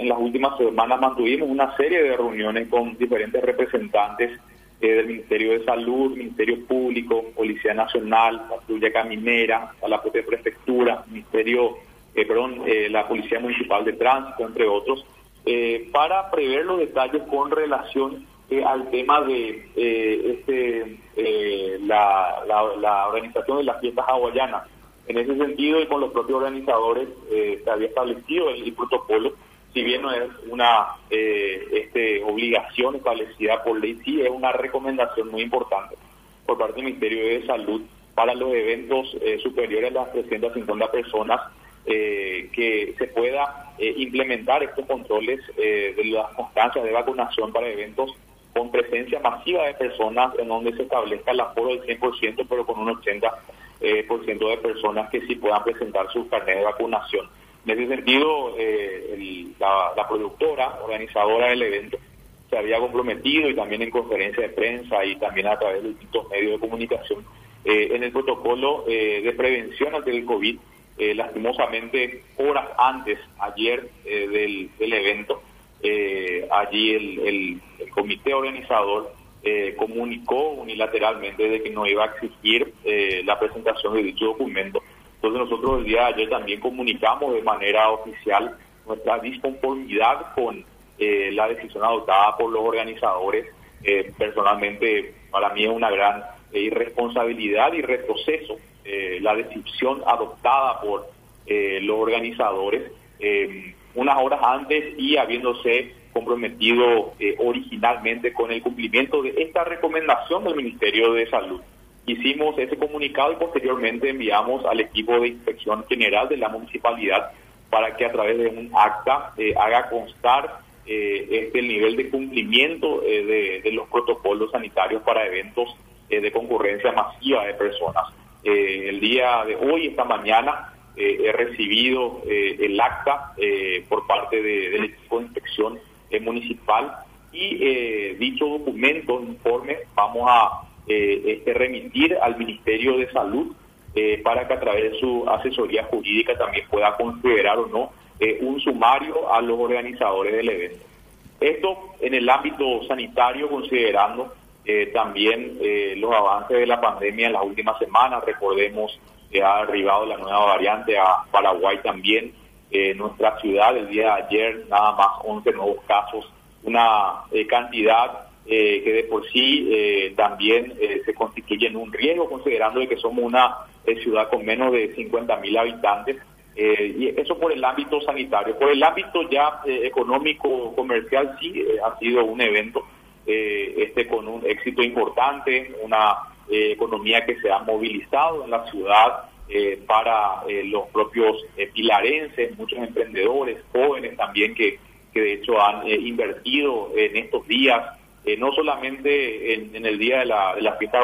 en las últimas semanas mantuvimos una serie de reuniones con diferentes representantes del Ministerio de Salud, Ministerio Público, Policía Nacional, Patrulla Caminera, a la propia Prefectura, Ministerio, perdón, la Policía Municipal de Tránsito, entre otros, para prever los detalles con relación al tema de este, la, organización de las fiestas hawaianas. En ese sentido y con los propios organizadores eh, se había establecido el, protocolo, si bien no es una eh, este, obligación establecida por ley, sí es una recomendación muy importante por parte del Ministerio de Salud para los eventos eh, superiores a las 350 personas que se pueda implementar estos controles de las constancias de vacunación para eventos con presencia masiva de personas en donde se establezca el aforo del 100% pero con un 80% eh, por ciento de personas que sí puedan presentar su carnet de vacunación. En ese sentido, eh, la, productora, organizadora del evento, se había comprometido y también en conferencia de prensa y también a través de distintos medios de comunicación eh, en el protocolo de prevención ante el COVID. lastimosamente, horas antes, ayer del, evento, allí el comité organizador eh, comunicó unilateralmente de que no iba a exigir eh, la presentación de dicho documento. Entonces nosotros el día de ayer también comunicamos de manera oficial nuestra disconformidad con eh, la decisión adoptada por los organizadores. personalmente, para mí es una gran irresponsabilidad y retroceso la decisión adoptada por los organizadores unas horas antes y habiéndose comprometido eh, originalmente con el cumplimiento de esta recomendación del Ministerio de Salud. Hicimos ese comunicado y posteriormente enviamos al equipo de inspección general de la municipalidad para que a través de un acta eh, haga constar eh, este el nivel de cumplimiento de, de, los protocolos sanitarios para eventos de concurrencia masiva de personas. el día de hoy, esta mañana, he recibido el acta por parte del equipo de inspección eh, municipal y eh, dicho documento, informe, vamos a eh, este, remitir al Ministerio de Salud para que a través de su asesoría jurídica también pueda considerar o no un sumario a los organizadores del evento. Esto en el ámbito sanitario, considerando también los avances de la pandemia en las últimas semanas, recordemos que ha arribado la nueva variante a Paraguay también, en nuestra ciudad el día de ayer nada más 11 nuevos casos, una eh, cantidad eh, que de por sí eh, también se constituye en un riesgo considerando que somos una ciudad con menos de 50 mil habitantes y eso por el ámbito sanitario. Por el ámbito ya económico comercial sí ha sido un evento este con un éxito importante, una economía que se ha movilizado en la ciudad eh, para eh, los propios eh, pilarenses, muchos emprendedores, jóvenes también que, que de hecho han invertido en estos días, no solamente en, el día de la, de la fiesta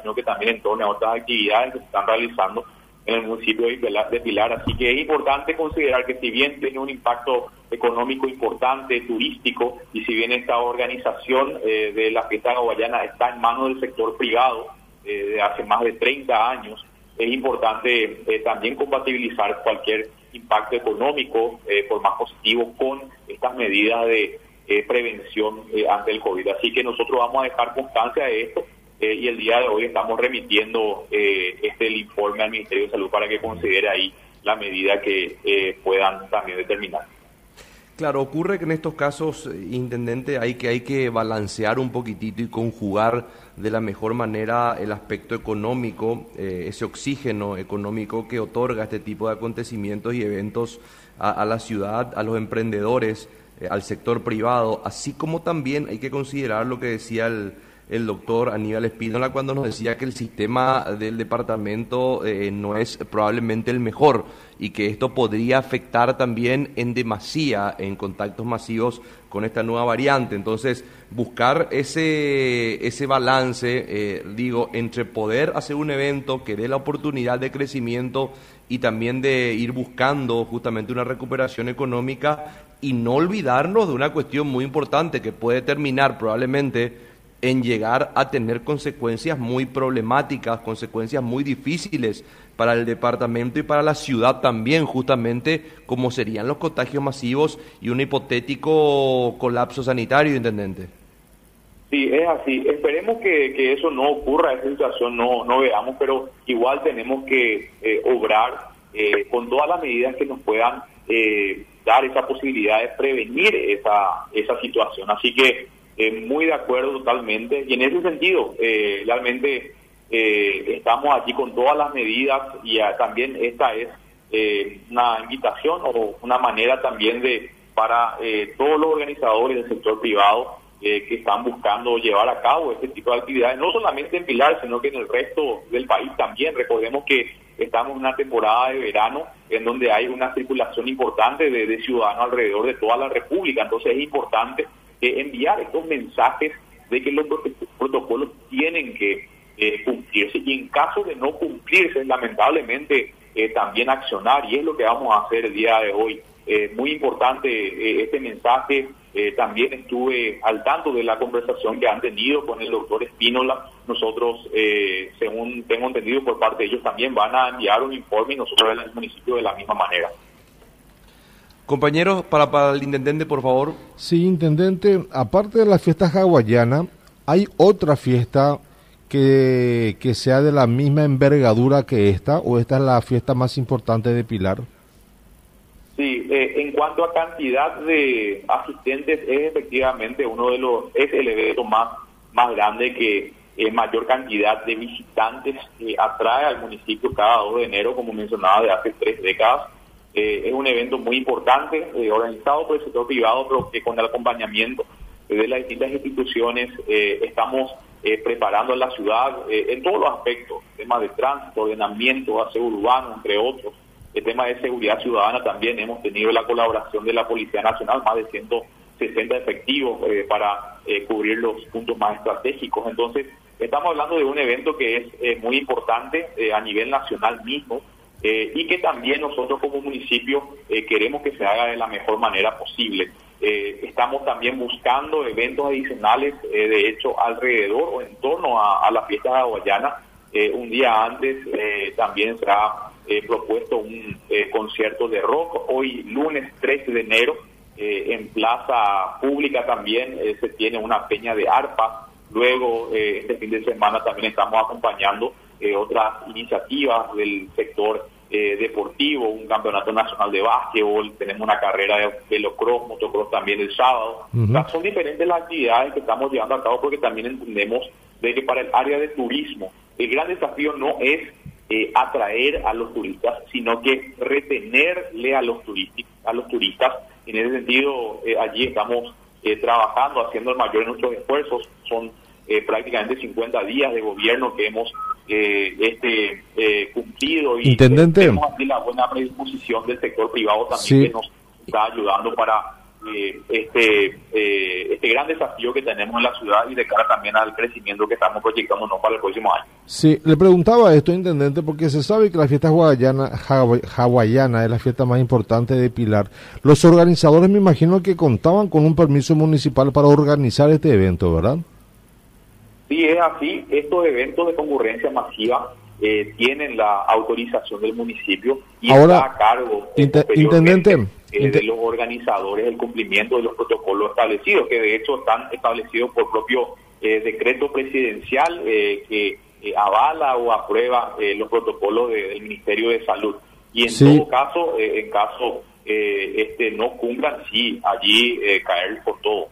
sino que también en torno a otras actividades que se están realizando en el municipio de Pilar. Así que es importante considerar que si bien tiene un impacto económico importante, turístico, y si bien esta organización de la fiesta guayana está en manos del sector privado de hace más de 30 años, es importante eh, también compatibilizar cualquier impacto económico, eh, por más positivo, con estas medidas de eh, prevención ante el COVID. Así que nosotros vamos a dejar constancia de esto y el día de hoy estamos remitiendo este el informe al Ministerio de Salud para que considere ahí la medida que puedan también determinar. Claro, ocurre que en estos casos, eh, intendente, hay que, hay que balancear un poquitito y conjugar de la mejor manera el aspecto económico, eh, ese oxígeno económico que otorga este tipo de acontecimientos y eventos a, la ciudad, a los emprendedores, eh, al sector privado, así como también hay que considerar lo que decía el, el doctor Aníbal Espínola cuando nos decía que el sistema del departamento eh, no es probablemente el mejor y que esto podría afectar también en demasía en contactos masivos con esta nueva variante. Entonces, buscar ese, ese balance, eh, digo, entre poder hacer un evento que dé la oportunidad de crecimiento y también de ir buscando justamente una recuperación económica y no olvidarnos de una cuestión muy importante que puede terminar probablemente en llegar a tener consecuencias muy problemáticas, consecuencias muy difíciles para el departamento y para la ciudad también, justamente como serían los contagios masivos y un hipotético colapso sanitario, intendente. Sí, es así. Esperemos que, eso no ocurra, esa situación no, no veamos, pero igual tenemos que eh, obrar eh, con todas las medidas que nos puedan eh, dar esa posibilidad de prevenir esa, esa situación. Así que muy de acuerdo totalmente. Y en ese sentido, realmente estamos aquí con todas las medidas y también esta es una invitación o una manera también de para todos los organizadores del sector privado eh, que están buscando llevar a cabo este tipo de actividades, no solamente en Pilar, sino que en el resto del país también. Recordemos que estamos en una temporada de verano en donde hay una circulación importante de, ciudadanos alrededor de toda la República, entonces es importante eh, enviar estos mensajes de que los protocolos tienen que eh, cumplirse y en caso de no cumplirse, lamentablemente también accionar y es lo que vamos a hacer el día de hoy. muy importante este mensaje eh, también estuve al tanto de la conversación que han tenido con el doctor Espínola. Nosotros, eh, según tengo entendido por parte de ellos, también van a enviar un informe y nosotros en el municipio de la misma manera. Compañeros, para, para el intendente, por favor. Sí, intendente, aparte de la fiesta hawaiana, ¿hay otra fiesta que, que sea de la misma envergadura que esta o esta es la fiesta más importante de Pilar? Sí, eh, en cuanto a cantidad de asistentes, es efectivamente uno de los, es el evento más, más grande que eh, mayor cantidad de visitantes eh, atrae al municipio cada 2 de enero, como mencionaba, de hace tres décadas. Es un evento muy importante, organizado por el sector privado, pero que con el acompañamiento de las distintas instituciones estamos preparando a la ciudad en todos los aspectos, temas de tránsito, ordenamiento, aseo urbano, entre otros el tema de seguridad ciudadana también hemos tenido la colaboración de la Policía Nacional, más de 160 efectivos eh, para eh, cubrir los puntos más estratégicos. Entonces, estamos hablando de un evento que es eh, muy importante a nivel nacional mismo y que también nosotros como municipio queremos que se haga de la mejor manera posible. estamos también buscando eventos adicionales, de hecho, alrededor o en torno a, a la fiesta hawaiana. un día antes también será propuesto un eh, concierto de rock. Hoy, lunes 13 de enero, eh, en Plaza Pública también eh, se tiene una peña de arpa. Luego, este fin de semana también estamos acompañando otras iniciativas del sector deportivo, un campeonato nacional de básquetbol, tenemos una carrera de velocross, motocross también el sábado. son diferentes las actividades que estamos llevando a cabo porque también entendemos de que para el área de turismo el gran desafío no es eh, atraer a los turistas, sino que retenerle a los, a los turistas. En ese sentido, eh, allí estamos eh, trabajando, haciendo el mayor de nuestros esfuerzos. Son prácticamente 50 días de gobierno que hemos este cumplido y tenemos aquí la buena predisposición del sector privado también que nos está ayudando para eh, este, eh, este gran desafío que tenemos en la ciudad y de cara también al crecimiento que estamos proyectándonos para el próximo año. Sí, le preguntaba esto, Intendente, porque se sabe que la fiesta hawaiana, hawaiana es la fiesta más importante de Pilar. Los organizadores me imagino que contaban con un permiso municipal para organizar este evento, ¿verdad? Sí, es así. Estos eventos de concurrencia masiva eh, tienen la autorización del municipio y Ahora, está a cargo. Intendente eh, de los organizadores el cumplimiento de los protocolos establecidos, que de hecho están establecidos por propio eh, decreto presidencial eh, que avala o aprueba los protocolos del Ministerio de Salud. Y en todo caso, en caso este no cumplan, sí, allí caer por todo.